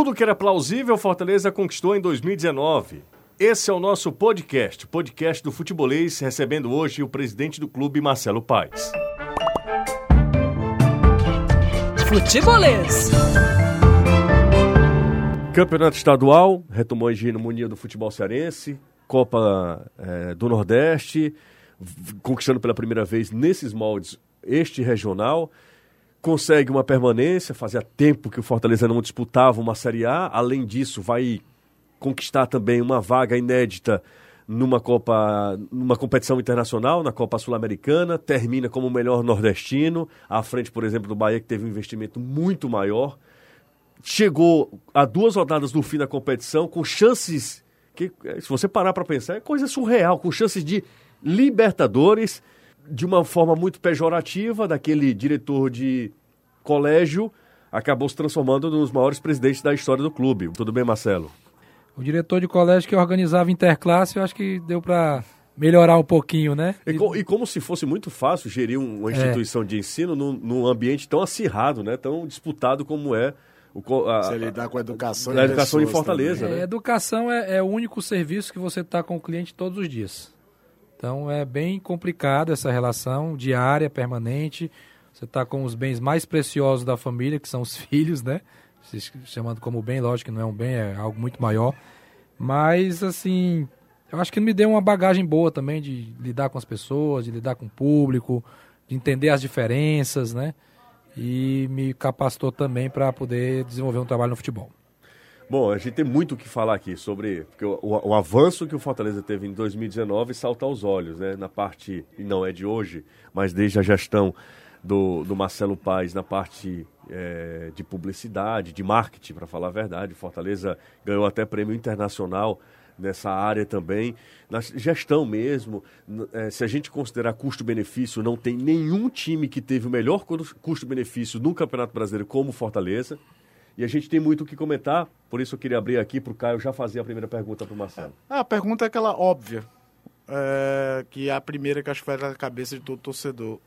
Tudo que era plausível, Fortaleza conquistou em 2019. Esse é o nosso podcast, podcast do Futebolês, recebendo hoje o presidente do clube, Marcelo Paes. Futebolês. Campeonato Estadual, retomou a hegemonia do futebol cearense, Copa é, do Nordeste, conquistando pela primeira vez nesses moldes este regional consegue uma permanência, fazia tempo que o Fortaleza não disputava uma Série A, além disso vai conquistar também uma vaga inédita numa Copa, numa competição internacional, na Copa Sul-Americana, termina como o melhor nordestino, à frente, por exemplo, do Bahia, que teve um investimento muito maior. Chegou a duas rodadas do fim da competição com chances que, se você parar para pensar, é coisa surreal, com chances de Libertadores de uma forma muito pejorativa, daquele diretor de colégio, acabou se transformando nos maiores presidentes da história do clube. Tudo bem, Marcelo? O diretor de colégio que organizava interclasse, eu acho que deu para melhorar um pouquinho, né? E, e, como se fosse muito fácil gerir uma é. instituição é. de ensino num, num, ambiente tão acirrado, né? Tão disputado como é o, a, Você lidar com a educação, a educação em Fortaleza. Né? É, educação é, é, o único serviço que você está com o cliente todos os dias. Então é bem complicado essa relação diária, permanente. Você está com os bens mais preciosos da família, que são os filhos, né? Se chamando como bem, lógico que não é um bem, é algo muito maior. Mas, assim, eu acho que me deu uma bagagem boa também de lidar com as pessoas, de lidar com o público, de entender as diferenças, né? E me capacitou também para poder desenvolver um trabalho no futebol. Bom, a gente tem muito o que falar aqui sobre o, o, o, avanço que o Fortaleza teve em 2019 salta aos olhos, né? Na parte, e não é de hoje, mas desde a gestão do, do Marcelo Paes na parte é, de publicidade, de marketing, para falar a verdade. Fortaleza ganhou até prêmio internacional nessa área também. Na gestão mesmo, é, se a gente considerar custo-benefício, não tem nenhum time que teve o melhor custo-benefício no Campeonato Brasileiro como Fortaleza. E a gente tem muito o que comentar, por isso eu queria abrir aqui para o Caio já fazer a primeira pergunta para o Marcelo. Ah, a pergunta é aquela óbvia, é, que é a primeira que acho que vai na cabeça de todo torcedor.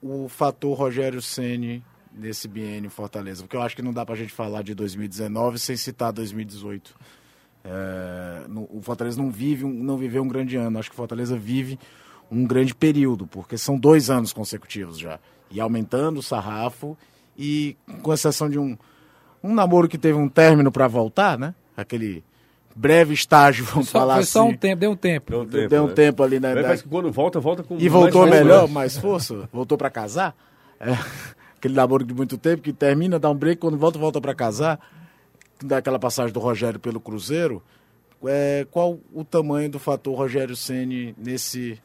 O fator Rogério Ceni nesse biênio Fortaleza, porque eu acho que não dá para a gente falar de 2019 sem citar 2018. É, no, o Fortaleza não vive, não viveu um grande ano. Acho que o Fortaleza vive um grande período, porque são dois anos consecutivos já. E aumentando o sarrafo, e com exceção de um, um namoro que teve um término para voltar, né? Aquele breve estágio, vamos só, falar foi assim. só um tempo, deu um tempo. Deu um tempo, deu um né? tempo ali, né? Parece que quando volta, volta com E voltou mais melhor, mais força, voltou para casar. É, aquele namoro de muito tempo que termina, dá um break, quando volta, volta para casar. Daquela passagem do Rogério pelo Cruzeiro. É, qual o tamanho do fator Rogério Ceni nesse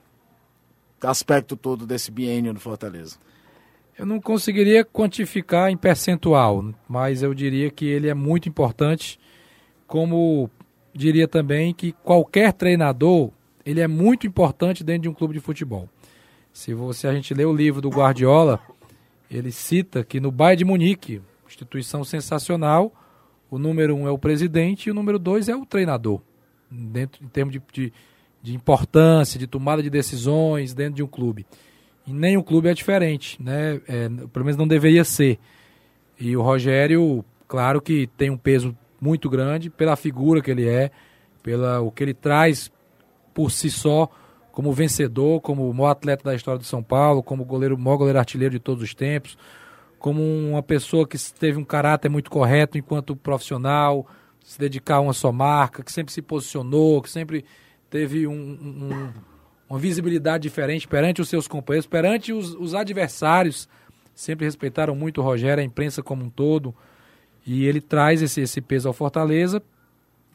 aspecto todo desse biênio do Fortaleza? Eu não conseguiria quantificar em percentual, mas eu diria que ele é muito importante, como diria também que qualquer treinador, ele é muito importante dentro de um clube de futebol. Se você a gente lê o livro do Guardiola, ele cita que no Bayern de Munique, instituição sensacional, o número um é o presidente e o número dois é o treinador, dentro em termos de, de, de importância, de tomada de decisões dentro de um clube. E nenhum clube é diferente, né? É, pelo menos não deveria ser. E o Rogério, claro que tem um peso muito grande pela figura que ele é, pela o que ele traz por si só como vencedor, como o maior atleta da história do São Paulo, como goleiro, maior goleiro artilheiro de todos os tempos, como uma pessoa que teve um caráter muito correto enquanto profissional, se dedicar a uma só marca, que sempre se posicionou, que sempre teve um, um uma visibilidade diferente perante os seus companheiros, perante os, os adversários. Sempre respeitaram muito o Rogério, a imprensa como um todo. E ele traz esse, esse peso ao Fortaleza,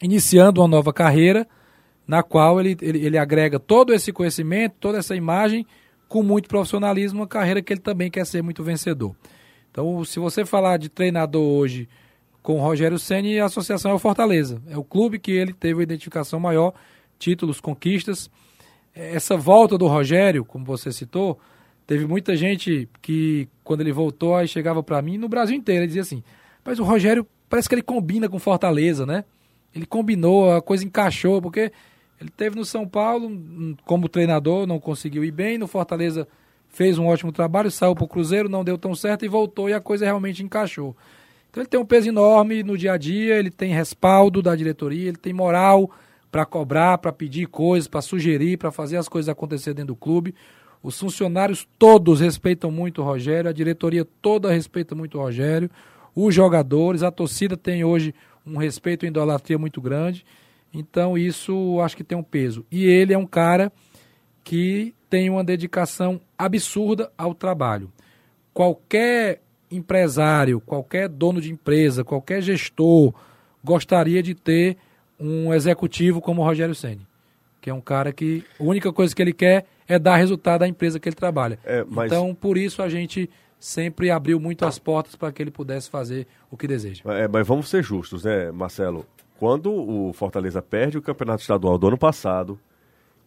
iniciando uma nova carreira, na qual ele, ele, ele agrega todo esse conhecimento, toda essa imagem, com muito profissionalismo, uma carreira que ele também quer ser muito vencedor. Então, se você falar de treinador hoje com o Rogério Senni, a associação é o Fortaleza. É o clube que ele teve a identificação maior, títulos, conquistas essa volta do Rogério, como você citou, teve muita gente que, quando ele voltou, aí chegava para mim, no Brasil inteiro, ele dizia assim: Mas o Rogério parece que ele combina com Fortaleza, né? Ele combinou, a coisa encaixou, porque ele teve no São Paulo como treinador, não conseguiu ir bem, no Fortaleza fez um ótimo trabalho, saiu para o Cruzeiro, não deu tão certo e voltou e a coisa realmente encaixou. Então ele tem um peso enorme no dia a dia, ele tem respaldo da diretoria, ele tem moral para cobrar, para pedir coisas, para sugerir, para fazer as coisas acontecer dentro do clube. Os funcionários todos respeitam muito o Rogério, a diretoria toda respeita muito o Rogério, os jogadores, a torcida tem hoje um respeito e idolatria muito grande. Então isso acho que tem um peso. E ele é um cara que tem uma dedicação absurda ao trabalho. Qualquer empresário, qualquer dono de empresa, qualquer gestor gostaria de ter um executivo como o Rogério Ceni, que é um cara que a única coisa que ele quer é dar resultado à empresa que ele trabalha. É, mas... Então, por isso a gente sempre abriu muito as portas para que ele pudesse fazer o que deseja. É, mas vamos ser justos, né, Marcelo? Quando o Fortaleza perde o campeonato estadual do ano passado,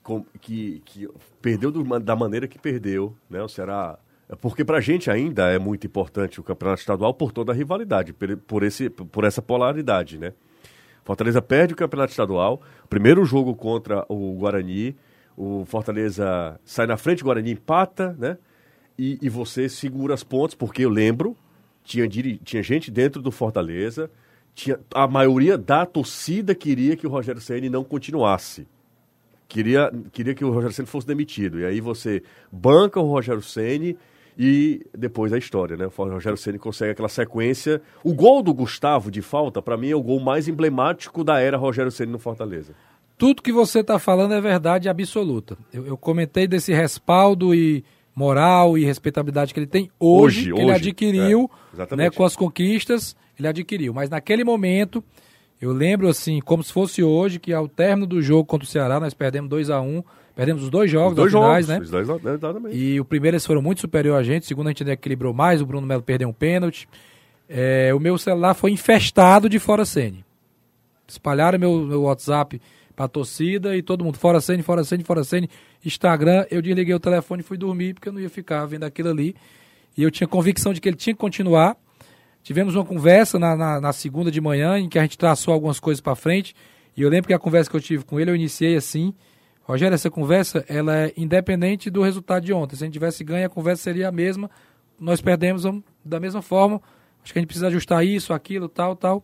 com, que, que perdeu do, da maneira que perdeu, né? O Ceará porque para a gente ainda é muito importante o campeonato estadual por toda a rivalidade, por, esse, por essa polaridade, né? Fortaleza perde o campeonato estadual, primeiro jogo contra o Guarani, o Fortaleza sai na frente, o Guarani empata, né? E, e você segura as pontas, porque eu lembro, tinha, tinha gente dentro do Fortaleza, tinha, a maioria da torcida queria que o Rogério Ceni não continuasse. Queria, queria que o Rogério Ceni fosse demitido. E aí você banca o Rogério Ceni e depois a história, né? O Rogério Ceni consegue aquela sequência. O gol do Gustavo de falta, para mim, é o gol mais emblemático da era Rogério Ceni no Fortaleza. Tudo que você está falando é verdade absoluta. Eu, eu, comentei desse respaldo e moral e respeitabilidade que ele tem hoje, hoje que ele adquiriu, é, né, com as conquistas, ele adquiriu. Mas naquele momento, eu lembro assim, como se fosse hoje, que ao término do jogo contra o Ceará, nós perdemos 2 a 1 um, Perdemos os dois jogos, os dois finais, jogos, né? Dois, exatamente. E o primeiro eles foram muito superior a gente, o segundo a gente equilibrou mais, o Bruno Melo perdeu um pênalti. É, o meu celular foi infestado de fora Sene. Espalharam meu, meu WhatsApp pra torcida e todo mundo, fora Sene, fora Sene, fora Sene. Instagram, eu desliguei o telefone e fui dormir, porque eu não ia ficar vendo aquilo ali. E eu tinha convicção de que ele tinha que continuar. Tivemos uma conversa na, na, na segunda de manhã, em que a gente traçou algumas coisas para frente. E eu lembro que a conversa que eu tive com ele, eu iniciei assim. Rogério, essa conversa ela é independente do resultado de ontem. Se a gente tivesse ganho, a conversa seria a mesma. Nós perdemos da mesma forma. Acho que a gente precisa ajustar isso, aquilo, tal, tal.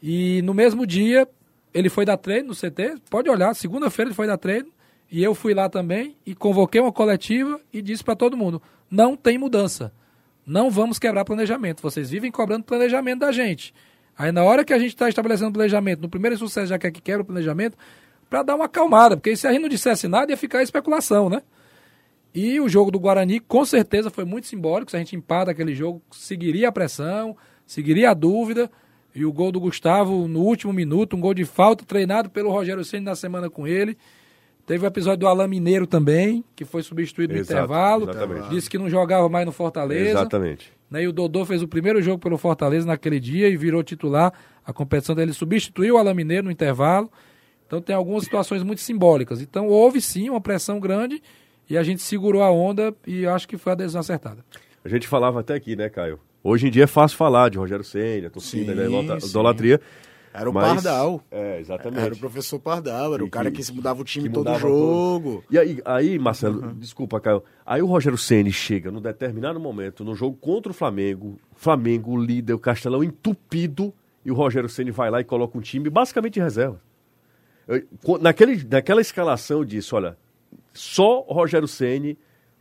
E no mesmo dia, ele foi dar treino no CT. Pode olhar, segunda-feira ele foi dar treino. E eu fui lá também e convoquei uma coletiva e disse para todo mundo: não tem mudança. Não vamos quebrar planejamento. Vocês vivem cobrando planejamento da gente. Aí na hora que a gente está estabelecendo planejamento, no primeiro sucesso já quer que quebra o planejamento, para dar uma acalmada, porque se a gente não dissesse nada ia ficar especulação, né? E o jogo do Guarani com certeza foi muito simbólico, se a gente empata aquele jogo, seguiria a pressão, seguiria a dúvida, e o gol do Gustavo no último minuto, um gol de falta treinado pelo Rogério Ceni na semana com ele. Teve o episódio do Alain Mineiro também, que foi substituído no Exato, intervalo. Exatamente. Disse que não jogava mais no Fortaleza. Exatamente. Né, e o Dodô fez o primeiro jogo pelo Fortaleza naquele dia e virou titular. A competição dele substituiu o Alain Mineiro no intervalo. Então tem algumas situações muito simbólicas. Então houve sim uma pressão grande e a gente segurou a onda e acho que foi a decisão acertada. A gente falava até aqui, né, Caio? Hoje em dia é fácil falar de Rogério Senna, torcida, sim, né, idolatria. Era o mas, Pardal. É, exatamente. Era o professor Pardal, era e o cara que, que mudava o time todo jogo. Todo. E aí, aí Marcelo, uhum. desculpa, Caio. Aí o Rogério Ceni chega num determinado momento, no jogo contra o Flamengo, Flamengo, o líder, o Castelão entupido, e o Rogério Ceni vai lá e coloca um time basicamente de reserva. Naquele, naquela escalação eu disse, olha, só Rogério Ceni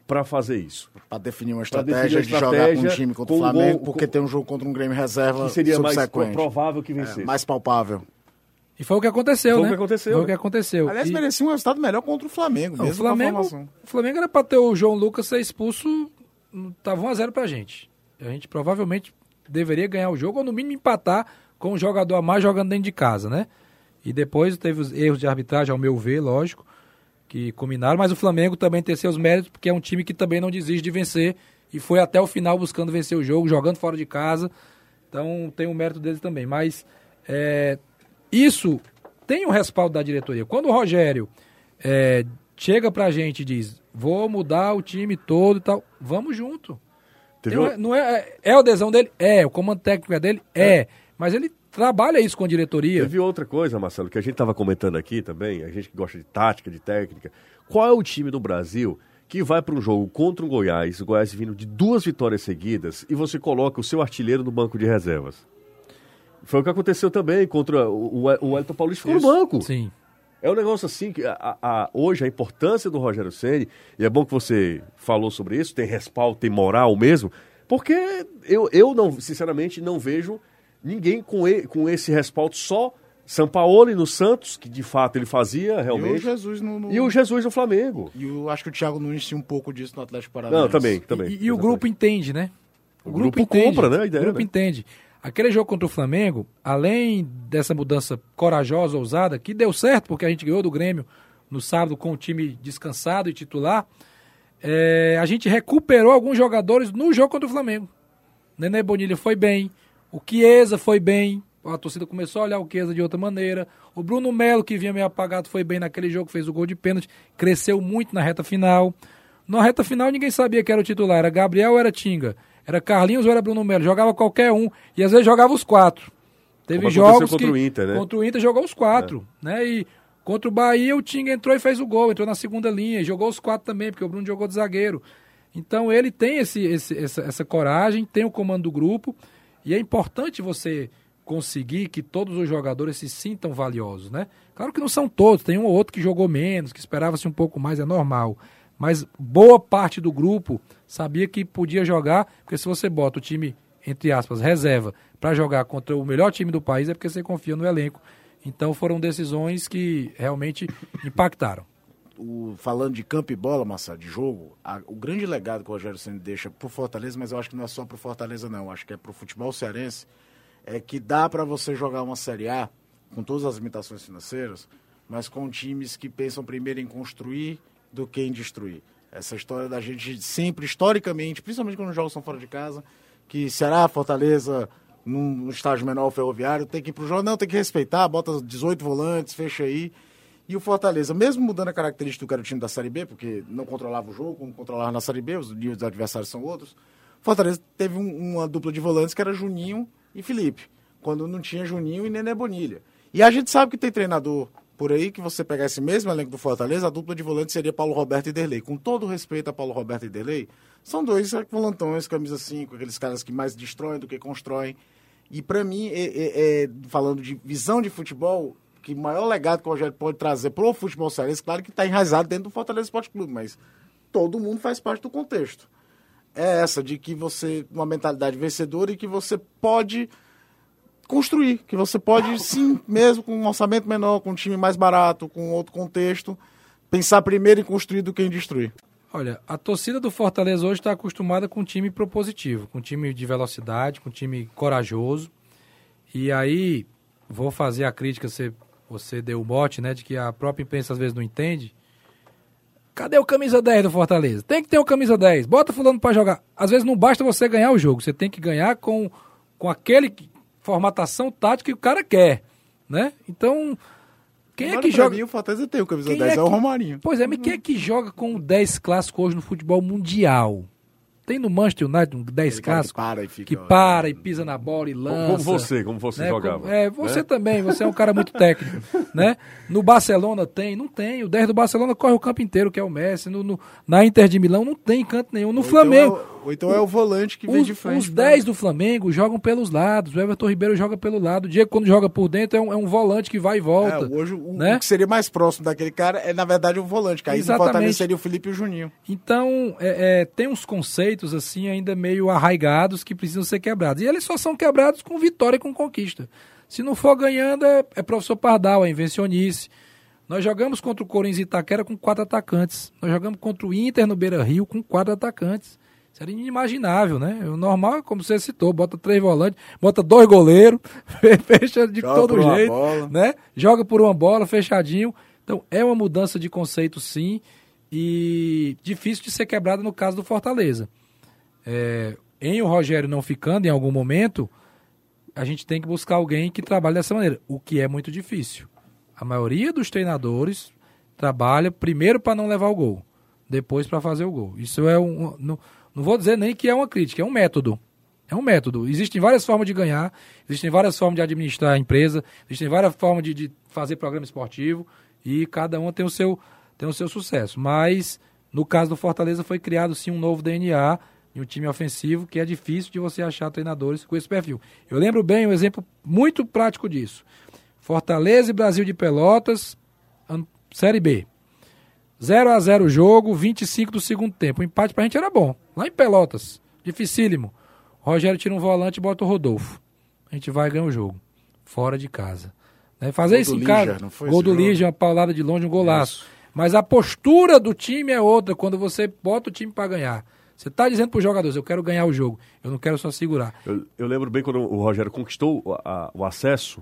para fazer isso. Para definir uma estratégia, definir uma estratégia de jogar com um time contra o Flamengo, gol, porque com... tem um jogo contra um Grêmio reserva que seria mais provável que vencesse. É, mais palpável. E foi o que aconteceu, foi né? Foi o que aconteceu. Foi né? o que aconteceu. Aliás, e... merecia um resultado melhor contra o Flamengo, Não, mesmo o Flamengo, o Flamengo era para ter o João Lucas ser expulso, tava 1 a 0 pra gente. A gente provavelmente deveria ganhar o jogo ou no mínimo empatar com um jogador a mais jogando dentro de casa, né? E depois teve os erros de arbitragem, ao meu ver, lógico, que combinaram. Mas o Flamengo também tem seus méritos, porque é um time que também não desiste de vencer e foi até o final buscando vencer o jogo, jogando fora de casa. Então tem o um mérito deles também. Mas é, isso tem um respaldo da diretoria. Quando o Rogério é, chega pra gente e diz: vou mudar o time todo e tal, vamos junto. Não, não é, é, é, o adesão dele? É. O comando técnico é dele? É. é. Mas ele trabalha isso com a diretoria. Teve outra coisa, Marcelo, que a gente estava comentando aqui também, a gente que gosta de tática, de técnica. Qual é o time do Brasil que vai para um jogo contra um Goiás, o Goiás vindo de duas vitórias seguidas, e você coloca o seu artilheiro no banco de reservas? Foi o que aconteceu também contra o, o, o Wellington Paulista ficou no banco. Sim. É um negócio assim que a, a, hoje a importância do Rogério Ceni e é bom que você falou sobre isso, tem respaldo, tem moral mesmo, porque eu, eu não, sinceramente, não vejo ninguém com, ele, com esse respaldo só Sampaoli no Santos, que de fato ele fazia realmente. E o Jesus no, no... E o Jesus no Flamengo. E eu acho que o Thiago Nunes tinha um pouco disso no Atlético Paranaense. Não, também, também. E, e o grupo entende, né? O, o grupo, grupo entende, compra, né? A ideia, o grupo né? entende. Aquele jogo contra o Flamengo, além dessa mudança corajosa, ousada, que deu certo, porque a gente ganhou do Grêmio no sábado com o time descansado e titular, é, a gente recuperou alguns jogadores no jogo contra o Flamengo. Nenê Bonilha foi bem, o Chiesa foi bem, a torcida começou a olhar o Chiesa de outra maneira. O Bruno Melo, que vinha meio apagado, foi bem naquele jogo, fez o gol de pênalti, cresceu muito na reta final. Na reta final ninguém sabia que era o titular, era Gabriel ou era Tinga. Era Carlinhos ou era Bruno Melo? Jogava qualquer um. E às vezes jogava os quatro. Teve Como jogos contra que, o Inter, né? Contra o Inter jogou os quatro, é. né? E contra o Bahia o Tinga entrou e fez o gol, entrou na segunda linha, e jogou os quatro também, porque o Bruno jogou de zagueiro. Então ele tem esse, esse, essa, essa coragem, tem o comando do grupo, e é importante você conseguir que todos os jogadores se sintam valiosos, né? Claro que não são todos, tem um ou outro que jogou menos, que esperava-se um pouco mais, é normal mas boa parte do grupo sabia que podia jogar, porque se você bota o time, entre aspas, reserva, para jogar contra o melhor time do país, é porque você confia no elenco. Então foram decisões que realmente impactaram. O, falando de campo e bola, Massa, de jogo, a, o grande legado que o Rogério Senna deixa pro Fortaleza, mas eu acho que não é só pro Fortaleza, não, acho que é pro futebol cearense, é que dá para você jogar uma Série A com todas as limitações financeiras, mas com times que pensam primeiro em construir do que em destruir. Essa história da gente sempre, historicamente, principalmente quando os jogos são fora de casa, que Ceará, Fortaleza, num estágio menor ferroviário, tem que ir pro jogo, não, tem que respeitar, bota 18 volantes, fecha aí. E o Fortaleza, mesmo mudando a característica do que era o time da Série B, porque não controlava o jogo, como controlava na Série B, os níveis dos adversários são outros, Fortaleza teve um, uma dupla de volantes que era Juninho e Felipe, quando não tinha Juninho e Nené Bonilha. E a gente sabe que tem treinador por aí que você pegar esse mesmo elenco do Fortaleza, a dupla de volantes seria Paulo Roberto e Derlei. Com todo respeito a Paulo Roberto e Derlei, são dois volantões, camisa 5, aqueles caras que mais destroem do que constroem. E para mim, é, é, é, falando de visão de futebol, que o maior legado que o Rogério pode trazer para o futebol cearense, claro que está enraizado dentro do Fortaleza Esporte Clube, mas todo mundo faz parte do contexto. É essa, de que você, uma mentalidade vencedora e que você pode construir, que você pode sim, mesmo com um orçamento menor, com um time mais barato, com outro contexto, pensar primeiro em construir do que em destruir. Olha, a torcida do Fortaleza hoje está acostumada com um time propositivo, com um time de velocidade, com um time corajoso. E aí, vou fazer a crítica, você, você deu o bote, né, de que a própria imprensa às vezes não entende. Cadê o camisa 10 do Fortaleza? Tem que ter o camisa 10. Bota fulano para jogar. Às vezes não basta você ganhar o jogo, você tem que ganhar com, com aquele formatação tática que o cara quer, né? Então, quem Agora, é que joga... Mim, o Fortaleza tem o camisa quem 10, é, que... é, o Romarinho. Pois é, mas quem é que joga com o 10 clássico hoje no futebol mundial? Tem no Manchester United um 10 clássico que para e, fica, que para e pisa na bola e lança. Como você, como você né? jogava. Como, é, você né? também, você é um cara muito técnico, né? No Barcelona tem, não tem. O 10 do Barcelona corre o campo inteiro, que é o Messi. No, no na Inter de Milão não tem canto nenhum. No ou Flamengo. Então é, ou então é o volante que vem os, de frente. Os 10 né? do Flamengo jogam pelos lados. O Everton Ribeiro joga pelo lado. O Diego, quando joga por dentro, é um, é um volante que vai e volta. É, hoje, o, né? o, que seria mais próximo daquele cara é, na verdade, o volante. Que aí Exatamente. seria o Felipe e o Juninho. Então, é, é, tem uns conceitos, assim, ainda meio arraigados que precisam ser quebrados. E eles só são quebrados com vitória e com conquista. Se não for ganhando, é, é professor Pardal, é invencionice. Nós jogamos contra o Corinthians Itaquera com quatro atacantes. Nós jogamos contra o Inter no Beira Rio com quatro atacantes. Isso era inimaginável, né? O normal, como você citou, bota três volantes, bota dois goleiros, fecha de Joga todo jeito, né? Joga por uma bola, fechadinho. Então, é uma mudança de conceito, sim, e difícil de ser quebrada no caso do Fortaleza. É, em o Rogério não ficando em algum momento, a gente tem que buscar alguém que trabalhe dessa maneira, o que é muito difícil. A maioria dos treinadores trabalha primeiro para não levar o gol, depois para fazer o gol. Isso é um. Não, não vou dizer nem que é uma crítica, é um método. É um método. Existem várias formas de ganhar, existem várias formas de administrar a empresa, existem várias formas de, de fazer programa esportivo e cada uma tem o seu, tem o seu sucesso. Mas no caso do Fortaleza foi criado sim um novo DNA em um time ofensivo que é difícil de você achar treinadores com esse perfil. Eu lembro bem um exemplo muito prático disso. Fortaleza e Brasil de Pelotas, Série B. 0 a 0 o jogo, 25 do segundo tempo. O empate pra gente era bom. Lá em Pelotas, dificílimo. O Rogério tira um volante e bota o Rodolfo. A gente vai ganhar o jogo. Fora de casa. Né? Fazer isso em casa. Gol do Lígia, uma paulada de longe, um golaço. Isso. Mas a postura do time é outra quando você bota o time para ganhar. Você está dizendo para os jogadores, eu quero ganhar o jogo, eu não quero só segurar. Eu, eu lembro bem quando o Rogério conquistou a, o acesso,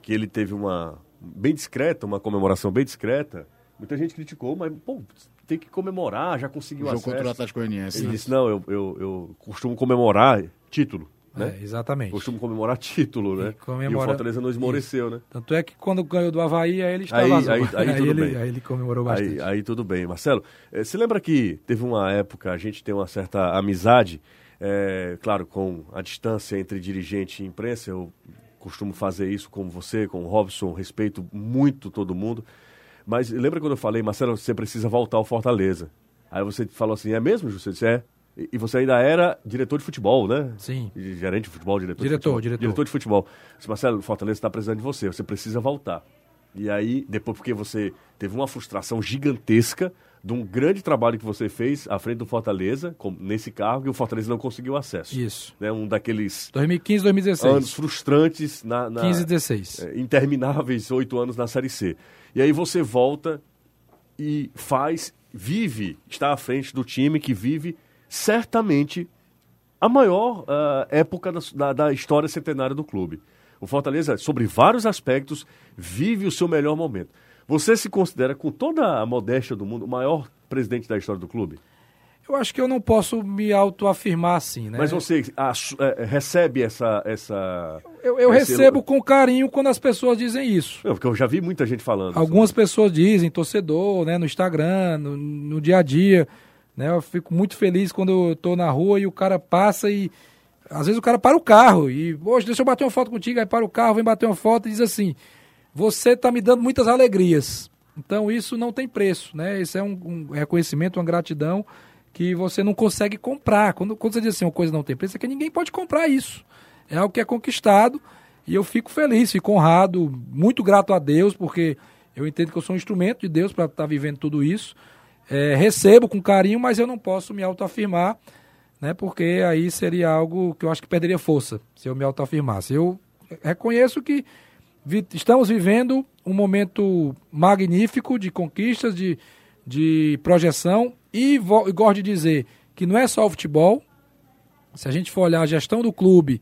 que ele teve uma bem discreta, uma comemoração bem discreta. Muita gente criticou, mas, pô, tem que comemorar, já conseguiu o jogo acesso. contra o Atlético Goianiense. Ele né? disse, não, eu, eu, eu costumo comemorar título. Né? É, exatamente. Costumo comemorar título, né? E, comemora... e o Fortaleza não esmoreceu, Isso. né? Tanto é que quando ganhou do Havaí, aí ele estava aí, aí, aí, aí, tudo ele, bem. aí ele comemorou bastante. Aí, aí tudo bem. Marcelo, eh, você lembra que teve uma época, a gente tem uma certa amizade, é, claro, com a distância entre dirigente e imprensa, eu costumo fazer isso com você, com o Robson, respeito muito todo mundo. Mas lembra quando eu falei, Marcelo, você precisa voltar ao Fortaleza? Aí você falou assim, é mesmo, Você disse, é. E você ainda era diretor de futebol, né? Sim. Gerente de futebol, diretor, diretor de futebol. Diretor, diretor de futebol. Disse, Marcelo, Fortaleza está precisando de você, você precisa voltar. E aí, depois porque você teve uma frustração gigantesca de um grande trabalho que você fez à frente do Fortaleza, com, nesse cargo, e o Fortaleza não conseguiu acesso. Isso. Né? Um daqueles... 2015, 2016. Anos frustrantes na... na 15 e 16. É, intermináveis oito anos na Série C. E aí você volta e faz, vive, está à frente do time que vive certamente a maior uh, época da, da, da, história centenária do clube. O Fortaleza, sobre vários aspectos, vive o seu melhor momento. Você se considera, com toda a modéstia do mundo, o maior presidente da história do clube? Eu acho que eu não posso me autoafirmar assim, né? Mas você a, a, recebe essa. essa eu, eu recebo com carinho quando as pessoas dizem isso. Não, porque eu já vi muita gente falando. Algumas pessoas dizem, torcedor, né, no Instagram, no, no dia a dia. Né? Eu fico muito feliz quando eu tô na rua e o cara passa e. Às vezes o cara para o carro e, hoje deixa eu bater uma foto contigo, aí para o carro, vem bater uma foto e diz assim: Você está me dando muitas alegrias. Então isso não tem preço, né? Isso é um, um reconhecimento, uma gratidão que você não consegue comprar. Quando, quando você diz assim, uma coisa não tem preço, é que ninguém pode comprar isso. É algo que é conquistado e eu fico feliz, fico honrado, muito grato a Deus, porque eu entendo que eu sou um instrumento de Deus para estar tá vivendo tudo isso. É, recebo com carinho, mas eu não posso me autoafirmar, né? Porque aí seria algo que eu acho que perderia força se eu me autoafirmasse. Eu reconheço que vi, estamos vivendo um momento magnífico de conquistas, de, de projeção e, e gosto de dizer que não é só o futebol. Se a gente for olhar a gestão do clube.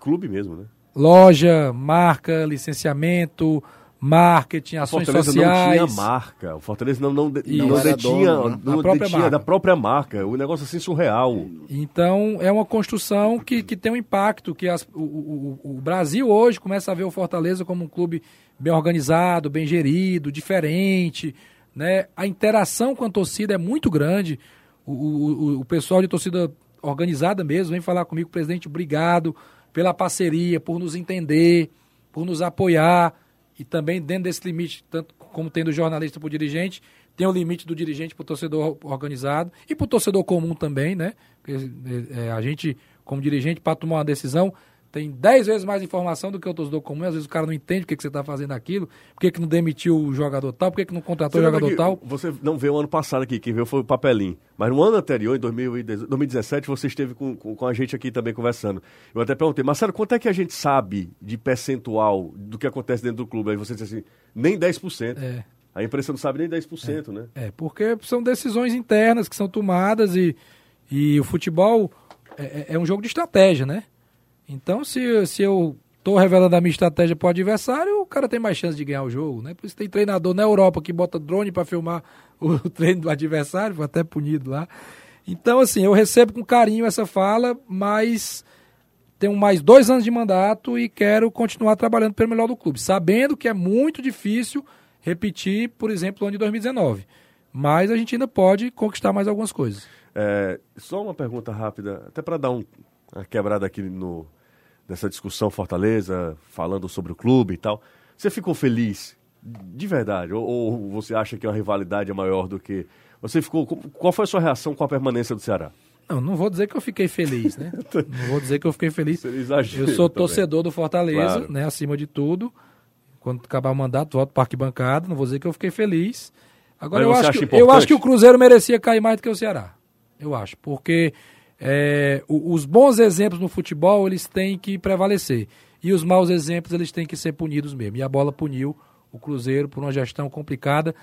Clube mesmo, né? Loja, marca, licenciamento, marketing, ações Fortaleza sociais. não tinha marca. O Fortaleza não, não, não detinha, dono, né? não própria detinha da própria marca. O negócio assim surreal. Então é uma construção que, que tem um impacto, que as, o, o, o, Brasil hoje começa a ver o Fortaleza como um clube bem organizado, bem gerido, diferente, né? A interação com a torcida é muito grande. O, o, o pessoal de torcida organizada mesmo vem falar comigo, presidente, obrigado pela parceria, por nos entender, por nos apoiar. E também dentro desse limite, tanto como tem do jornalista para o dirigente, tem o limite do dirigente para o torcedor organizado e para o torcedor comum também, né? Porque, é, a gente, como dirigente, para tomar uma decisão, tem 10 vezes mais informação do que o torcedor comum. Às vezes o cara não entende por que, que você está fazendo aquilo, por que, que não demitiu o jogador tal, por que, que não contratou o jogador tal. Você não veio o ano passado aqui, quem veio foi o Papelinho. Mas no ano anterior, em 2017, você esteve com, com, com, a gente aqui também conversando. Eu até perguntei, Marcelo, quanto é que a gente sabe de percentual do que acontece dentro do clube? Aí você disse assim, nem 10%. É. A imprensa não sabe nem 10%, é. né? É, porque são decisões internas que são tomadas e, e o futebol é, é, é um jogo de estratégia, né? Então, se, se eu estou revelando a minha estratégia para o adversário, o cara tem mais chance de ganhar o jogo, né? Por isso tem treinador na Europa que bota drone para filmar o treino do adversário, foi até punido lá. Então, assim, eu recebo com carinho essa fala, mas tenho mais dois anos de mandato e quero continuar trabalhando pelo melhor do clube, sabendo que é muito difícil repetir, por exemplo, o ano de 2019. Mas a gente ainda pode conquistar mais algumas coisas. É, só uma pergunta rápida, até para dar um, uma quebrada aqui no, nessa discussão Fortaleza, falando sobre o clube e tal. Você ficou feliz de verdade? Ou, ou, você acha que a rivalidade é maior do que. Você ficou. Qual foi a sua reação com a permanência do Ceará? Não, não vou dizer que eu fiquei feliz, né? não vou dizer que eu fiquei feliz. Eu sou torcedor do Fortaleza, Claro. né? Acima de tudo. Quando acabar o mandato, volto para arquibancada. Não vou dizer que eu fiquei feliz. Agora, Mas eu acho, que, eu acho que o Cruzeiro merecia cair mais do que o Ceará. Eu acho. Porque é, os bons exemplos no futebol, eles têm que prevalecer. E os maus exemplos, eles têm que ser punidos mesmo. E a bola puniu o Cruzeiro por uma gestão complicada.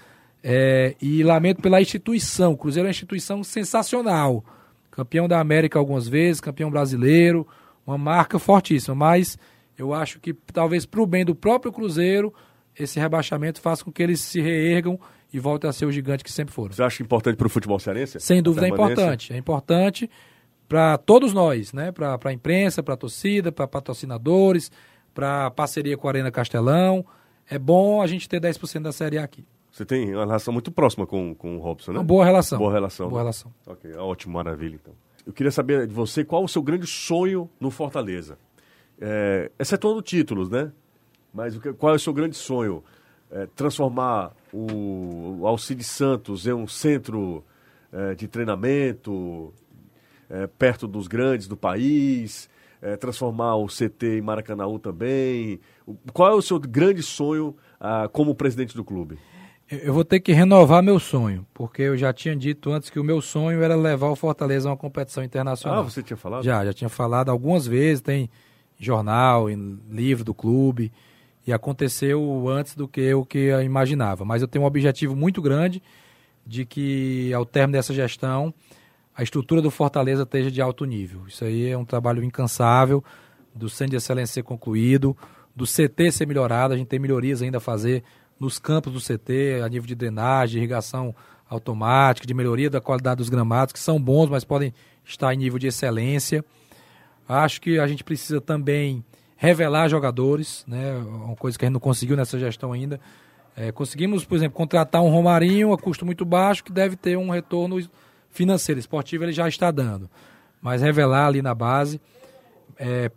É, e lamento pela instituição. O Cruzeiro é uma instituição sensacional. Campeão da América algumas vezes, campeão brasileiro, uma marca fortíssima. Mas eu acho que talvez para o bem do próprio Cruzeiro, esse rebaixamento faça com que eles se reergam e voltem a ser o gigante que sempre foram. Você acha importante para o futebol cearense? Sem dúvida é importante. É importante para todos nós, né? Para a imprensa, para a torcida, para patrocinadores, para parceria com a Arena Castelão. É bom a gente ter 10% da Série A aqui. Você tem uma relação muito próxima com, com o Robson, né? Uma boa relação. Boa relação. Boa relação. Ok, ótimo, maravilha então. Eu queria saber de você qual o seu grande sonho no Fortaleza. É, excetuando títulos, né? Mas o que- qual é o seu grande sonho? É, transformar o, o Alcides Santos em um centro é, de treinamento é, perto dos grandes do país, é, transformar o CT em Maracanãú também. Qual é o seu grande sonho ah, como presidente do clube? Eu- Eu vou ter que renovar meu sonho, porque eu já tinha dito antes que o meu sonho era levar o Fortaleza a uma competição internacional. Ah, você tinha falado? Já, já tinha falado algumas vezes, tem jornal, em livro do clube, e aconteceu antes do que eu que eu imaginava. Mas eu tenho um objetivo muito grande de que, ao término dessa gestão, a estrutura do Fortaleza esteja de alto nível. Isso aí é um trabalho incansável, do Centro de Excelência ser concluído, do CT ser melhorado, a gente tem melhorias ainda a fazer nos campos do CT, a nível de drenagem, irrigação automática, de melhoria da qualidade dos gramados, que são bons, mas podem estar em nível de excelência. Acho que a gente precisa também revelar jogadores, né? Uma coisa que a gente não conseguiu nessa gestão ainda. É, conseguimos, por exemplo, contratar um Romarinho a custo muito baixo, que deve ter um retorno financeiro. Esportivo ele já está dando. Mas revelar ali na base. É,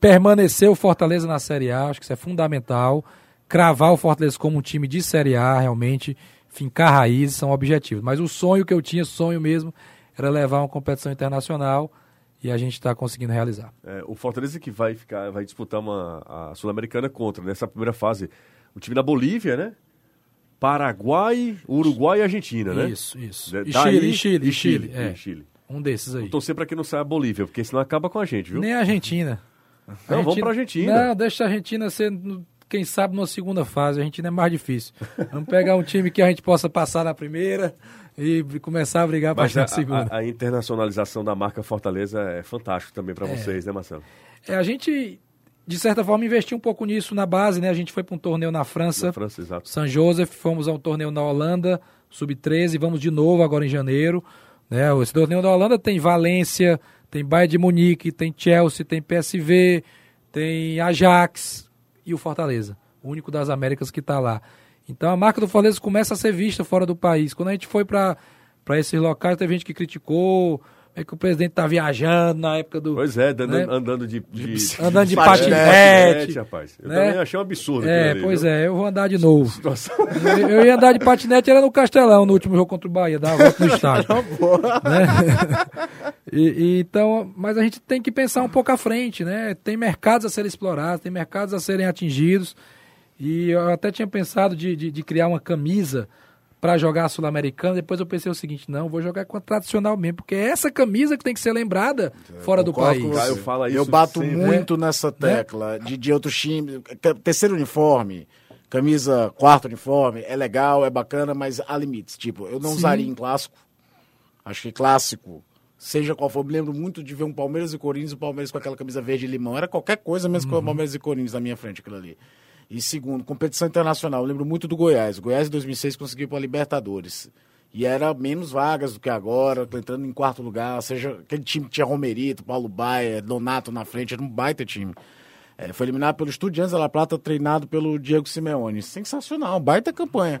permanecer o Fortaleza na Série A, acho que isso é fundamental. Cravar o Fortaleza como um time de Série A, realmente, fincar raízes, são objetivos. Mas o sonho que eu tinha, sonho mesmo, era levar uma competição internacional e a gente está conseguindo realizar. É, o Fortaleza que vai ficar, vai disputar uma a Sul-Americana contra nessa primeira fase o time da Bolívia, né? Paraguai, Uruguai e Argentina, né? Isso, isso. Da- E daí- Chile, e Chile, e Chile. Chile, é. Chile. Um desses aí. Vou torcer para que não saia a Bolívia, porque senão acaba com a gente, viu? Nem a Argentina. Não, vamos pra Argentina. Não, deixa a Argentina ser, quem sabe, numa segunda fase. A Argentina é mais difícil. Vamos pegar um time que a gente possa passar na primeira e começar a brigar para a, segunda. a- a internacionalização da marca Fortaleza é fantástico também para É. vocês, né, Marcelo? É, a gente, de certa forma, investiu um pouco nisso na base, né? A gente foi para um torneio na França, Na França, exato. San Josef, fomos a um torneio na Holanda, sub-13, vamos de novo agora em janeiro. Né? Esse torneio da Holanda tem Valência, tem Bayern de Munique, tem Chelsea, tem PSV, tem Ajax e o Fortaleza, o único das Américas que está lá. Então a marca do Fortaleza começa a ser vista fora do país. Quando a gente foi para esses locais, teve gente que criticou, é que o presidente tá viajando na época do. Pois é, dando- né? andando de, de- Andando de patinete, patinete. rapaz. Eu né? também achei um absurdo. É, ali, pois viu? é, eu vou andar de novo. Situação- Eu, eu ia andar de patinete, era no Castelão, no último jogo contra o Bahia, dar uma volta no estádio. né? E- e então, mas a gente tem que pensar um pouco à frente, né? Tem mercados a serem explorados, tem mercados a serem atingidos. E eu até tinha pensado de, de, de criar uma camisa para jogar a Sul-Americana. Depois eu pensei o seguinte: não, vou jogar com a tradicional mesmo, porque é essa camisa que tem que ser lembrada fora do país. você. Caio fala Eu isso bato sempre. muito nessa tecla de, de outros times. Te- Terceiro uniforme, camisa quarto uniforme, é legal, é bacana, mas há limites. Tipo, eu não Sim. usaria em clássico. Acho que clássico, seja qual for, eu me lembro muito de ver um Palmeiras e Corinthians, o Palmeiras com aquela camisa verde e limão. Era qualquer coisa mesmo que o Palmeiras e Corinthians na minha frente, aquilo ali. E segundo, competição internacional. Eu lembro muito do Goiás. O Goiás em 2006 conseguiu para a Libertadores. E era menos vagas do que agora, tô entrando em quarto lugar. Seja aquele time que tinha Romerito, Paulo Baia, Donato na frente, era um baita time. É, foi eliminado pelo Estudiantes da La Plata, treinado pelo Diego Simeone. Sensacional, baita campanha.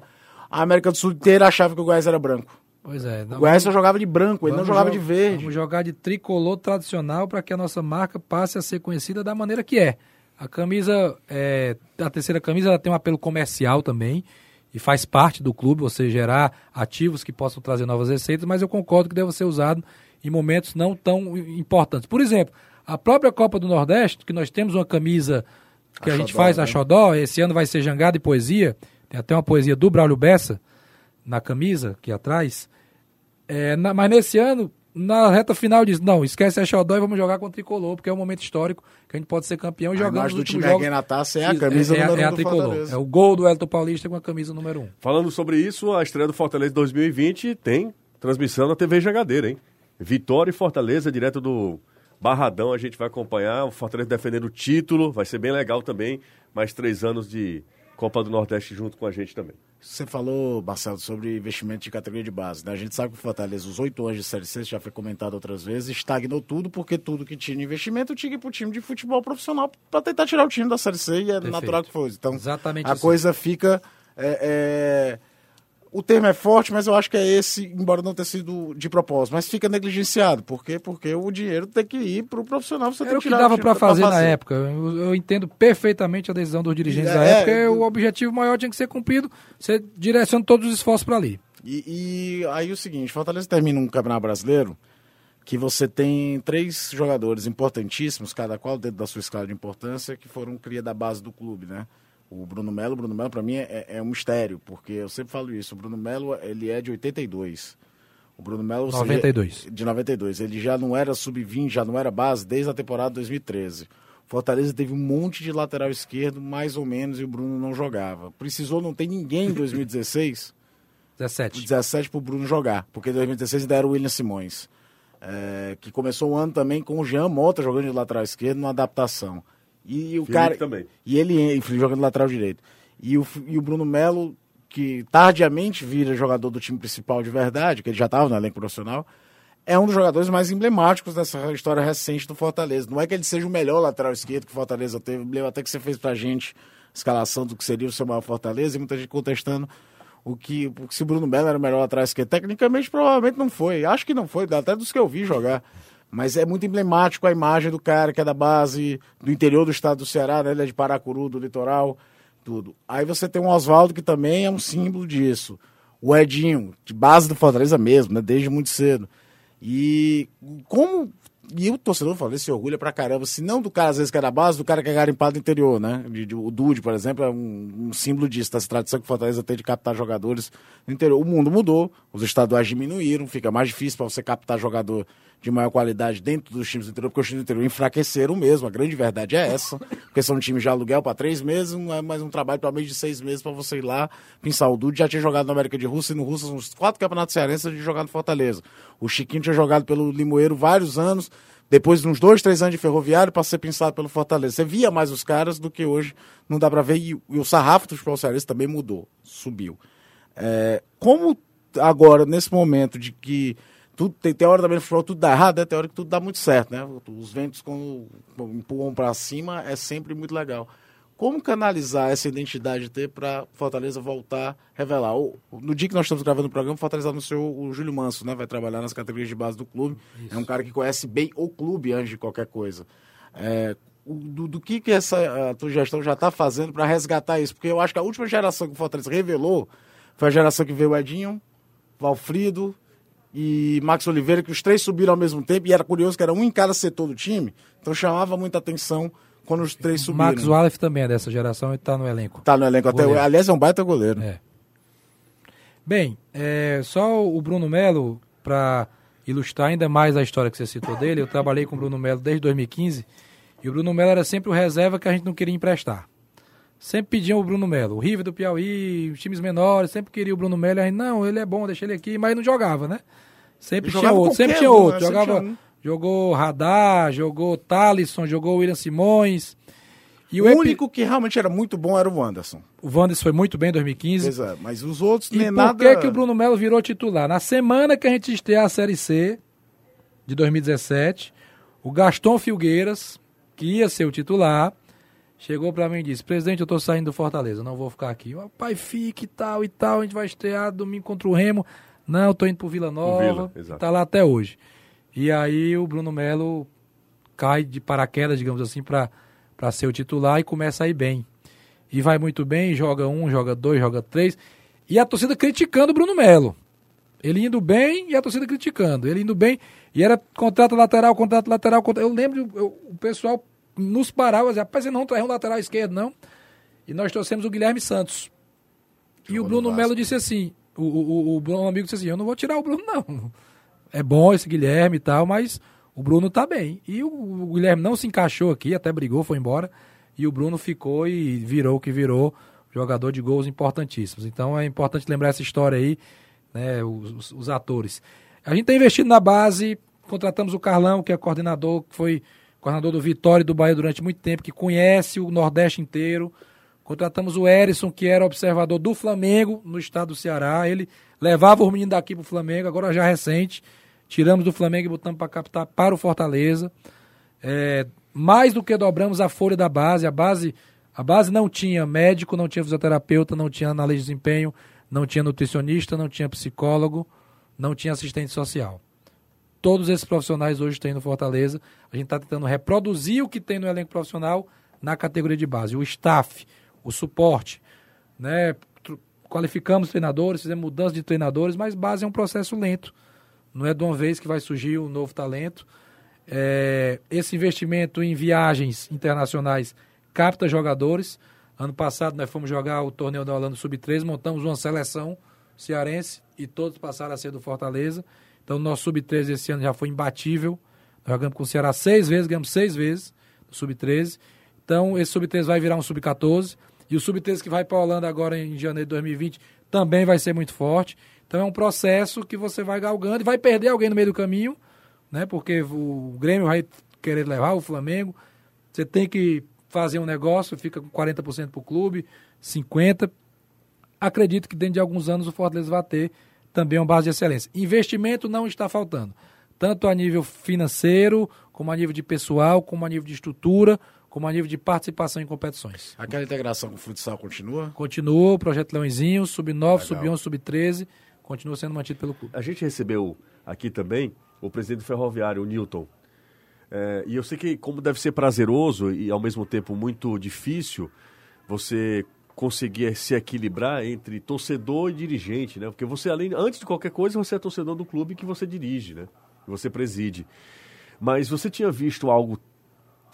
A América do Sul inteira achava que o Goiás era branco. Pois é. O Goiás só jogava de branco, ele não jogava jo- de verde. Vamos jogar de tricolor tradicional para que a nossa marca passe a ser conhecida da maneira que é. A camisa, é, a terceira camisa, ela tem um apelo comercial também e faz parte do clube, você gerar ativos que possam trazer novas receitas, mas eu concordo que deve ser usado em momentos não tão importantes. Por exemplo, a própria Copa do Nordeste, que nós temos uma camisa que a, a gente Xodó, faz, né? a Xodó, esse ano vai ser Jangada e Poesia, tem até uma poesia do Braulio Bessa na camisa, aqui atrás. É, na, mas nesse ano, na reta final, diz: não, esquece a Xodó e vamos jogar com o Tricolor, porque é um momento histórico que a gente pode ser campeão e jogando. do time jogos, na taça é a camisa é, é, número é a Tricolor. É o gol do Elton Paulista com a camisa número 1. Um. Falando sobre isso, a estreia do Fortaleza 2020 tem transmissão na TV Jangadeira, hein? Vitória e Fortaleza, direto do Barradão, a gente vai acompanhar. O Fortaleza defendendo o título, vai ser bem legal também. Mais três anos de Copa do Nordeste junto com a gente também. Você falou, Marcelo, sobre investimento de categoria de base. Né? A gente sabe que o Fortaleza, os oito anos de Série C, já foi comentado outras vezes, estagnou tudo, porque tudo que tinha investimento tinha que ir para o time de futebol profissional para tentar tirar o time da Série C e é Perfeito. natural que fosse. Então, Exatamente a assim. coisa fica. É, é o termo é forte, mas eu acho que é esse, embora não tenha sido de propósito. Mas fica negligenciado. Por quê? Porque o dinheiro tem que ir para o profissional. Você Era tem o que dava para fazer, fazer, na época. Eu, eu, entendo perfeitamente a decisão dos dirigentes é, da época. É, o objetivo maior tinha que ser cumprido. Você direciona todos os esforços para ali. E, e aí o seguinte, Fortaleza termina um campeonato brasileiro que você tem três jogadores importantíssimos, cada qual dentro da sua escala de importância, que foram cria da base do clube, né? O Bruno Melo, o Bruno Melo para mim é, é, um mistério, porque eu sempre falo isso, o Bruno Melo ele é de 82. O Bruno Melo 92. Seja, de 92. Ele já não era sub-20, já não era base desde a temporada 2013. Fortaleza teve um monte de lateral esquerdo, mais ou menos, e o Bruno não jogava. Precisou não ter ninguém em 2016. 17. 17 para o Bruno jogar, porque em 2016 ainda era o William Simões. É, que começou o ano também com o Jean Mota jogando de lateral esquerdo numa adaptação. E o Felipe cara. também. E ele jogando lateral direito. E o, e o Bruno Melo, que tardiamente vira jogador do time principal de verdade, que ele já estava no elenco profissional, é um dos jogadores mais emblemáticos dessa história recente do Fortaleza. Não é que ele seja o melhor lateral esquerdo que o Fortaleza teve, lembro até que você fez pra gente a escalação do que seria o seu maior Fortaleza, e muita gente contestando o que, se o Bruno Melo era o melhor lateral esquerdo. Tecnicamente, provavelmente não foi. Acho que não foi, até dos que eu vi jogar. Mas é muito emblemático a imagem do cara que é da base do interior do estado do Ceará, né? Ele é de Paracuru, do litoral, tudo. Aí você tem o Oswaldo, que também é um símbolo disso. O Edinho, de base do Fortaleza mesmo, né? Desde muito cedo. E como. E o torcedor falou, se orgulha pra caramba, se não do cara, às vezes, que é da base, do cara que é garimpado do interior, né? De, de, o Dude, por exemplo, é um, um símbolo disso, dessa tradição que o Fortaleza tem de captar jogadores no interior. O mundo mudou, os estaduais diminuíram, fica mais difícil para você captar jogador de maior qualidade dentro dos times do interior, porque os times do interior enfraqueceram mesmo. A grande verdade é essa. Porque são times de aluguel para três meses, não é mais um trabalho para meio de seis meses para você ir lá pensar. O Dude já tinha jogado na América de Rússia e no Rússia uns quatro campeonatos cearenses de jogar no Fortaleza. O Chiquinho tinha jogado pelo Limoeiro vários anos. Depois de uns dois, três anos de ferroviário, para ser pensado pelo Fortaleza. Você via mais os caras do que hoje não dá para ver. E, e, o sarrafo do futebol cearense também mudou, subiu. É, como agora, nesse momento de que tudo, tem, tem hora também no futebol tudo dá errado, né? tem hora que tudo dá muito certo, né? Os ventos quando empurram para cima é sempre muito legal. Como canalizar essa identidade ter para Fortaleza voltar a revelar? No dia que nós estamos gravando o programa, Fortaleza anunciou o Júlio Manso, né? Vai trabalhar nas categorias de base do clube. Isso. É um cara que conhece bem o clube antes de qualquer coisa. É, do, do, que, que essa a tua gestão já está fazendo para resgatar isso? Porque eu acho que a última geração que o Fortaleza revelou foi a geração que veio o Edinho, Valfrido, e Max Oliveira, que os três subiram ao mesmo tempo, e era curioso que era um em cada setor do time, então chamava muita atenção quando os três subiram. Max Wallace também é dessa geração e está no elenco. Está no elenco goleiro. até Aliás, é um baita goleiro. É. Bem, é, só o Bruno Melo, para ilustrar ainda mais a história que você citou dele, eu trabalhei com o Bruno Melo desde 2015, e o Bruno Melo era sempre o reserva que a gente não queria emprestar. Sempre pediam o Bruno Melo. O River do Piauí, os times menores, sempre queria o Bruno Melo. A gente, não, ele é bom, deixa ele aqui, mas não jogava, né? Sempre tinha outro, sempre tinha outro. Né? Jogava, um. jogou Radar, jogou Talisson, jogou William Simões. E o, o único que realmente era muito bom era o Wanderson. O Wanderson foi muito bem em 2015. Exato, mas os outros e nem por nada... que, que o Bruno Melo virou titular? Na semana que a gente estreia a Série C de 2017, o Gaston Filgueiras, que ia ser o titular, chegou para mim e disse: Presidente, eu tô saindo do Fortaleza, não vou ficar aqui. O pai, fique e tal e tal, a gente vai estrear domingo contra o Remo. Não, tô indo pro Vila Nova. Vila, tá lá até hoje. E aí o Bruno Melo cai de paraquedas, digamos assim, para ser o titular e começa a ir bem. E vai muito bem, joga um, joga dois, joga três. E a torcida criticando o Bruno Melo. Ele indo bem e a torcida criticando. Ele indo bem e era contrato lateral, contrato lateral. Contrato... Eu lembro, eu, o pessoal nos parava e dizia, rapaz, você não traz um lateral esquerdo, não. E nós trouxemos o Guilherme Santos. e o Bruno Melo disse assim, o, o, o Bruno amigo disse assim, eu não vou tirar o Bruno, não. É bom esse Guilherme e tal, mas o Bruno tá bem. E o, o Guilherme não se encaixou aqui, até brigou, foi embora. E o Bruno ficou e virou o que virou, jogador de gols importantíssimos. Então é importante lembrar essa história aí, né, os, os, os atores. A gente tem investido na base, contratamos o Carlão, que é coordenador, que foi coordenador do Vitória e do Bahia durante muito tempo, que conhece o Nordeste inteiro. Contratamos o Erisson, que era observador do Flamengo no estado do Ceará. Ele levava os meninos daqui para o Flamengo, agora já recente. Tiramos do Flamengo e botamos para captar para o Fortaleza. É, mais do que dobramos a folha da base. A base a base não tinha médico, não tinha fisioterapeuta, não tinha análise de desempenho, não tinha nutricionista, não tinha psicólogo, não tinha assistente social. Todos esses profissionais hoje têm no Fortaleza. A gente está tentando reproduzir o que tem no elenco profissional na categoria de base. O staff, o suporte, né? Qualificamos treinadores, fizemos mudança de treinadores, mas base é um processo lento. Não é de uma vez que vai surgir um novo talento. É, esse investimento em viagens internacionais capta jogadores. Ano passado nós fomos jogar o torneio da Holanda Sub-13, montamos uma seleção cearense e todos passaram a ser do Fortaleza. Então, nosso Sub-13 esse ano já foi imbatível. Nós jogamos com o Ceará seis vezes, ganhamos seis vezes no Sub-13. Então, esse Sub-13 vai virar um Sub-14. E o Sub-13 que vai para a Holanda agora em janeiro de 2020 também vai ser muito forte. Então, é um processo que você vai galgando e vai perder alguém no meio do caminho, né? Porque o Grêmio vai querer levar o Flamengo. Você tem que fazer um negócio, fica com 40% para o clube, 50%. Acredito que dentro de alguns anos o Fortaleza vai ter também uma base de excelência. Investimento não está faltando, tanto a nível financeiro, como a nível de pessoal, como a nível de estrutura, como a nível de participação em competições. Aquela integração com o futsal continua? Continua, o projeto Leãozinho, sub-9, sub-11, sub-13, continua sendo mantido pelo clube. A gente recebeu aqui também o presidente do Ferroviário, o Newton. É, e eu sei que como deve ser prazeroso e ao mesmo tempo muito difícil você conseguir se equilibrar entre torcedor e dirigente, né? Porque você, além, antes de qualquer coisa, você é torcedor do clube que você dirige, né? Que você preside. Mas você tinha visto algo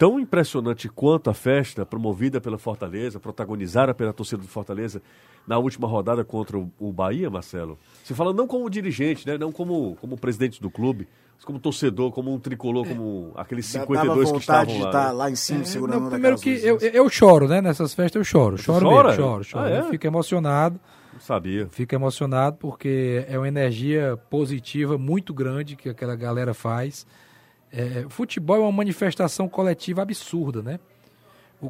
tão impressionante quanto a festa promovida pela Fortaleza, protagonizada pela torcida do Fortaleza na última rodada contra o Bahia, Marcelo? Você fala não como dirigente, né? Não como, como presidente do clube, como torcedor, como um tricolor, como aqueles 52 que estavam lá. de estar lá em cima, é, segurando não, Primeiro que eu, eu choro, né? Nessas festas eu choro. Choro chora? mesmo, choro, choro. Ah, é? Eu fico emocionado. Não sabia. Fico emocionado porque é uma energia positiva muito grande que aquela galera faz. É, futebol é uma manifestação coletiva absurda, né?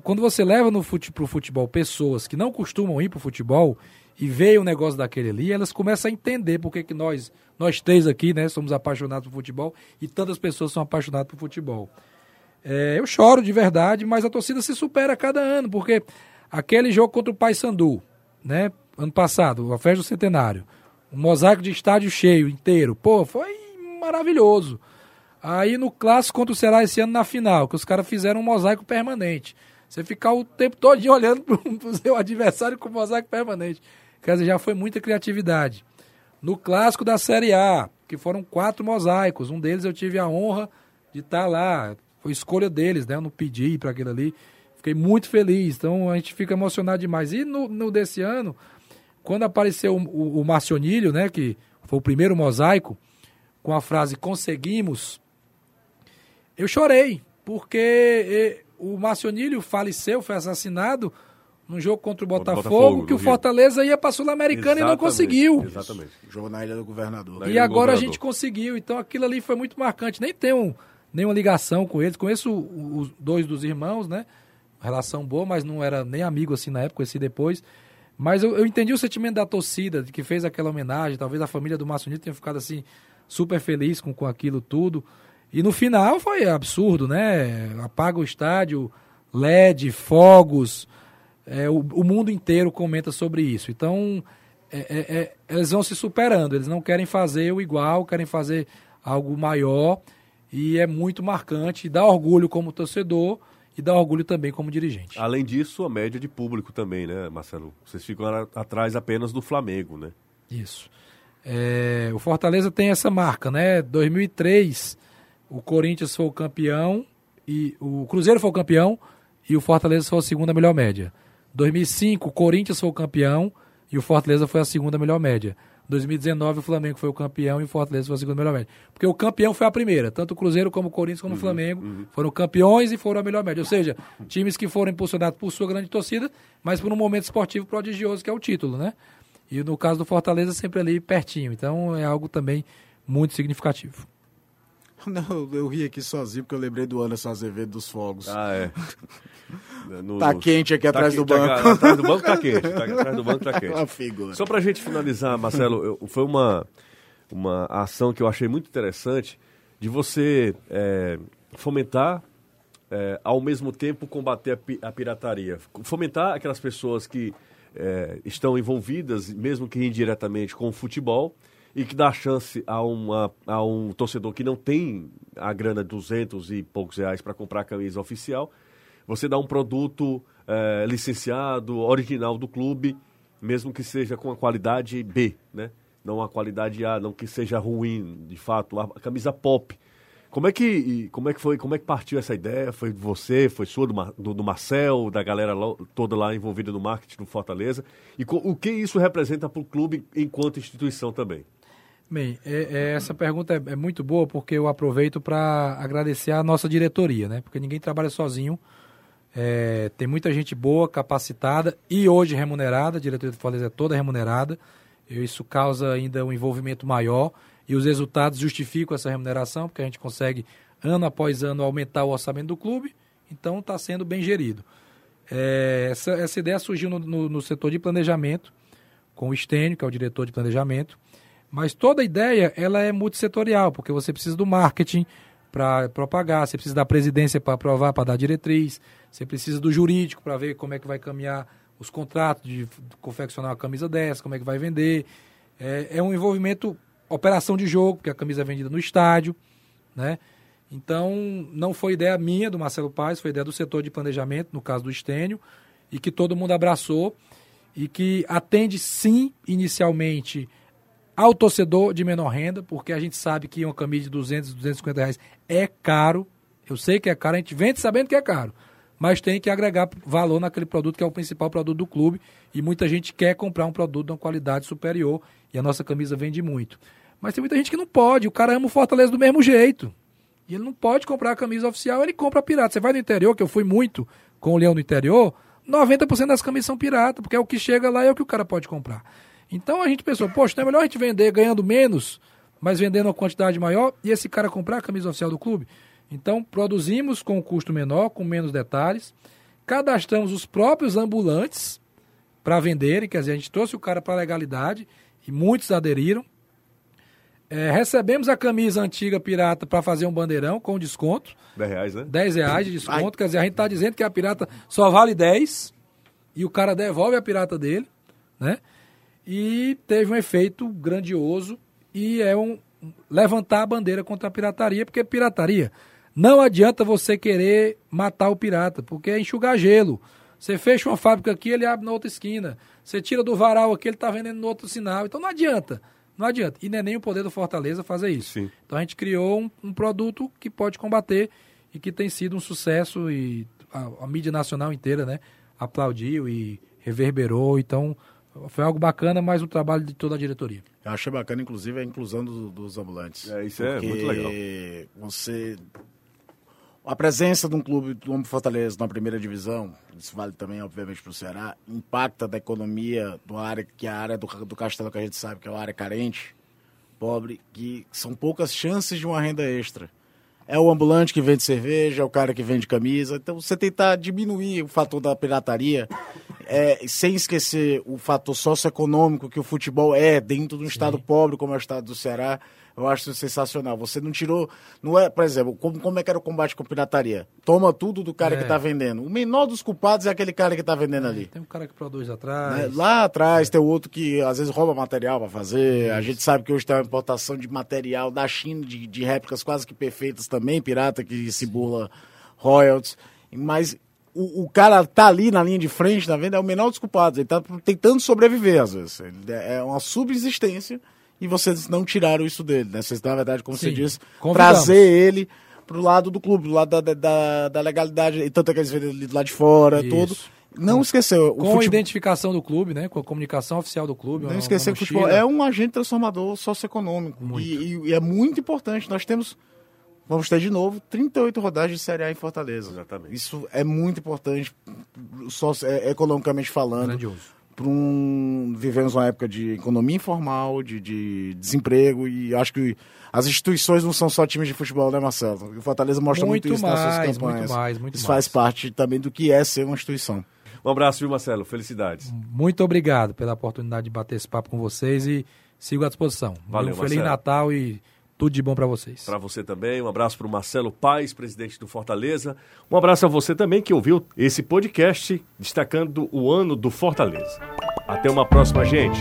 Quando você leva no fute, pro futebol pessoas que não costumam ir pro futebol e veem o negócio daquele ali, elas começam a entender porque que nós, nós três aqui, né, somos apaixonados por futebol e tantas pessoas são apaixonadas por futebol. É, eu choro de verdade, mas a torcida se supera a cada ano, porque aquele jogo contra o Paysandu, né, ano passado, a festa do centenário, um mosaico de estádio cheio, inteiro, pô, foi maravilhoso. Aí no clássico contra o Ceará esse ano na final, que os caras fizeram um mosaico permanente. Você ficar o tempo todo olhando para o seu adversário com mosaico permanente. Quer dizer, já foi muita criatividade. No clássico da Série A, que foram quatro mosaicos, um deles eu tive a honra de estar lá. Foi escolha deles, né? Eu não pedi para aquilo ali. Fiquei muito feliz. Então a gente fica emocionado demais. E no, no desse ano, quando apareceu o, o, o Marcionilho, né? Que foi o primeiro mosaico, com a frase conseguimos, eu chorei, porque o Marcionilho faleceu, foi assassinado num jogo contra o Botafogo, Botafogo que o Fortaleza Rio. ia para a Sul-Americana e não conseguiu. Exatamente. Jogo na Ilha do Governador. Na e agora governador. a gente conseguiu. Então aquilo ali foi muito marcante. Nem tem um, nenhuma ligação com eles. Conheço os dois dos irmãos, né? Relação boa, mas não era nem amigo assim na época, conheci depois. Mas eu, eu entendi o sentimento da torcida, de que fez aquela homenagem. Talvez a família do Márcio Nito tenha ficado assim, super feliz com, com aquilo tudo. E no final foi absurdo, né? Apaga o estádio, LED, fogos é, o, o, mundo inteiro comenta sobre isso. Então, é, é, é, eles vão se superando, eles não querem fazer o igual, querem fazer algo maior, e é muito marcante, dá orgulho como torcedor e dá orgulho também como dirigente. Além disso, a média de público também, né, Marcelo? Vocês ficam atrás apenas do Flamengo, né? Isso. É, o Fortaleza tem essa marca, né? 2003, o Corinthians foi o campeão e o Cruzeiro foi o campeão e o Fortaleza foi a segunda melhor média. 2005, o Corinthians foi o campeão e o Fortaleza foi a segunda melhor média. 2019 o Flamengo foi o campeão e o Fortaleza foi a segunda melhor média. Porque o campeão foi a primeira, tanto o Cruzeiro como o Corinthians como uhum, o Flamengo uhum. foram campeões e foram a melhor média. Ou seja, times que foram impulsionados por sua grande torcida, mas por um momento esportivo prodigioso que é o título, né? E no caso do Fortaleza sempre ali pertinho. Então é algo também muito significativo. Não, eu ri aqui sozinho porque eu lembrei do Anderson Azevedo dos fogos. Ah, é. No, tá quente aqui tá atrás do banco. Tá, atrás do banco tá quente. Tá, atrás do banco tá quente. Uma figura. Só pra gente finalizar, Marcelo, eu, foi uma, uma ação que eu achei muito interessante de você é, fomentar, é, ao mesmo tempo combater a, a, pirataria. Fomentar aquelas pessoas que é, estão envolvidas, mesmo que indiretamente, com o futebol e que dá chance a, uma, a um torcedor que não tem a grana de 200 e poucos reais para comprar a camisa oficial, você dá um produto é, licenciado, original do clube, mesmo que seja com a qualidade B, né? Não a qualidade A, não que seja ruim, de fato, a camisa pop. Como é que, como é que foi, como é que partiu essa ideia? Foi de você, foi sua, do, do, do Marcel, da galera toda lá envolvida no marketing do Fortaleza? E o que isso representa para o clube enquanto instituição também? Bem, é, é, essa pergunta é, é, muito boa porque eu aproveito para agradecer a nossa diretoria, né? Porque ninguém trabalha sozinho. É, tem muita gente boa, capacitada e hoje remunerada. A diretoria do Fortaleza é toda remunerada. Isso causa ainda um envolvimento maior e os resultados justificam essa remuneração, porque a gente consegue, ano após ano, aumentar o orçamento do clube. Então está sendo bem gerido. É, essa, essa ideia surgiu no, no, no setor de planejamento, com o Estênio, que é o diretor de planejamento mas toda a ideia ela é multissetorial, porque você precisa do marketing para propagar, você precisa da presidência para aprovar, para dar diretriz, você precisa do jurídico para ver como é que vai caminhar os contratos de confeccionar uma camisa dessa, como é que vai vender. É, é um envolvimento, operação de jogo, porque a camisa é vendida no estádio, né? Então, não foi ideia minha, do Marcelo Paz, foi ideia do setor de planejamento, no caso do Estênio, e que todo mundo abraçou, e que atende sim, inicialmente, ao torcedor de menor renda, porque a gente sabe que uma camisa de 200, 250 reais é caro. Eu sei que é caro, a gente vende sabendo que é caro. Mas tem que agregar valor naquele produto que é o principal produto do clube. E muita gente quer comprar um produto de uma qualidade superior. E a nossa camisa vende muito. Mas tem muita gente que não pode. O cara ama o Fortaleza do mesmo jeito. E ele não pode comprar a camisa oficial, ele compra pirata. Você vai no interior, que eu fui muito com o Leão no interior, 90% das camisas são pirata, porque é o que chega lá e é o que o cara pode comprar. Então a gente pensou, poxa, não é melhor a gente vender ganhando menos, mas vendendo uma quantidade maior e esse cara comprar a camisa oficial do clube? Então produzimos com um custo menor, com menos detalhes, cadastramos os próprios ambulantes para venderem, quer dizer, a gente trouxe o cara para a legalidade e muitos aderiram. É, recebemos a camisa antiga pirata para fazer um bandeirão com desconto. 10 reais, né? 10 reais de desconto. Ai. Quer dizer, a gente está dizendo que a pirata só vale 10 e o cara devolve a pirata dele, né? E teve um efeito grandioso e é um levantar a bandeira contra a pirataria, porque pirataria não adianta você querer matar o pirata, porque é enxugar gelo. Você fecha uma fábrica aqui, ele abre na outra esquina. Você tira do varal aqui, ele está vendendo no outro sinal. Então não adianta. Não adianta. E não é nem o poder do Fortaleza fazer isso. Sim. Então a gente criou um, um, produto que pode combater e que tem sido um sucesso e a, a mídia nacional inteira, né, aplaudiu e reverberou. Então foi algo bacana, mas o trabalho de toda a diretoria. Eu achei bacana, inclusive, a inclusão do, dos ambulantes. É, isso é muito legal. Você. A presença de um clube como Fortaleza na primeira divisão, isso vale também, obviamente, para o Ceará, impacta da economia do área, que é a área do, do Castelo, que a gente sabe que é uma área carente, pobre, que são poucas chances de uma renda extra. É o ambulante que vende cerveja, é o cara que vende camisa. Então, você tentar diminuir o fator da pirataria é, sem esquecer o fator socioeconômico que o futebol é dentro de um Sim. estado pobre como é o estado do Ceará, eu acho sensacional. Você não tirou, não é, por exemplo, como, como é que era o combate com pirataria? Toma tudo do cara é. que está vendendo. O menor dos culpados é aquele cara que está vendendo é, ali. Tem um cara que produz atrás. Né? Lá atrás tem outro que às vezes rouba material para fazer. Isso. A gente sabe que hoje tem uma importação de material da China, de, de réplicas quase que perfeitas também, pirata que se burla royalties. Mas o, o, cara tá ali na linha de frente, tá vendo? É o menor dos culpados. Ele tá tentando sobreviver, às vezes. É uma subsistência e vocês não tiraram isso dele, né? Vocês, na verdade, como Sim, você disse, convidamos. trazer ele pro lado do clube, do lado da, da, da legalidade, e tanto é que eles vêm do lado de fora, Isso. tudo. Não esquecer, o Com a futebol, identificação do clube, né? Com a comunicação oficial do clube. não esquecer que o futebol é um agente transformador socioeconômico. E, e- e é muito importante. Nós temos, vamos ter de novo, 38 rodadas de Série A em Fortaleza. Exatamente. Isso é muito importante, socio- é, economicamente falando. grandioso. Para um, vivemos uma época de economia informal, de, de desemprego, e acho que as instituições não são só times de futebol, né, Marcelo? O Fortaleza mostra muito, Muito isso nas suas mais, campanhas. muito mais, muito isso mais. faz parte também do que é ser uma instituição. Um abraço, viu, Marcelo? Felicidades. Muito obrigado pela oportunidade de bater esse papo com vocês e sigo à disposição. Valeu, um Feliz Marcelo. Natal e tudo de bom para vocês. Para você também, um abraço para o Marcelo Paes, presidente do Fortaleza. Um abraço a você também que ouviu esse podcast destacando o ano do Fortaleza. Até uma próxima, gente.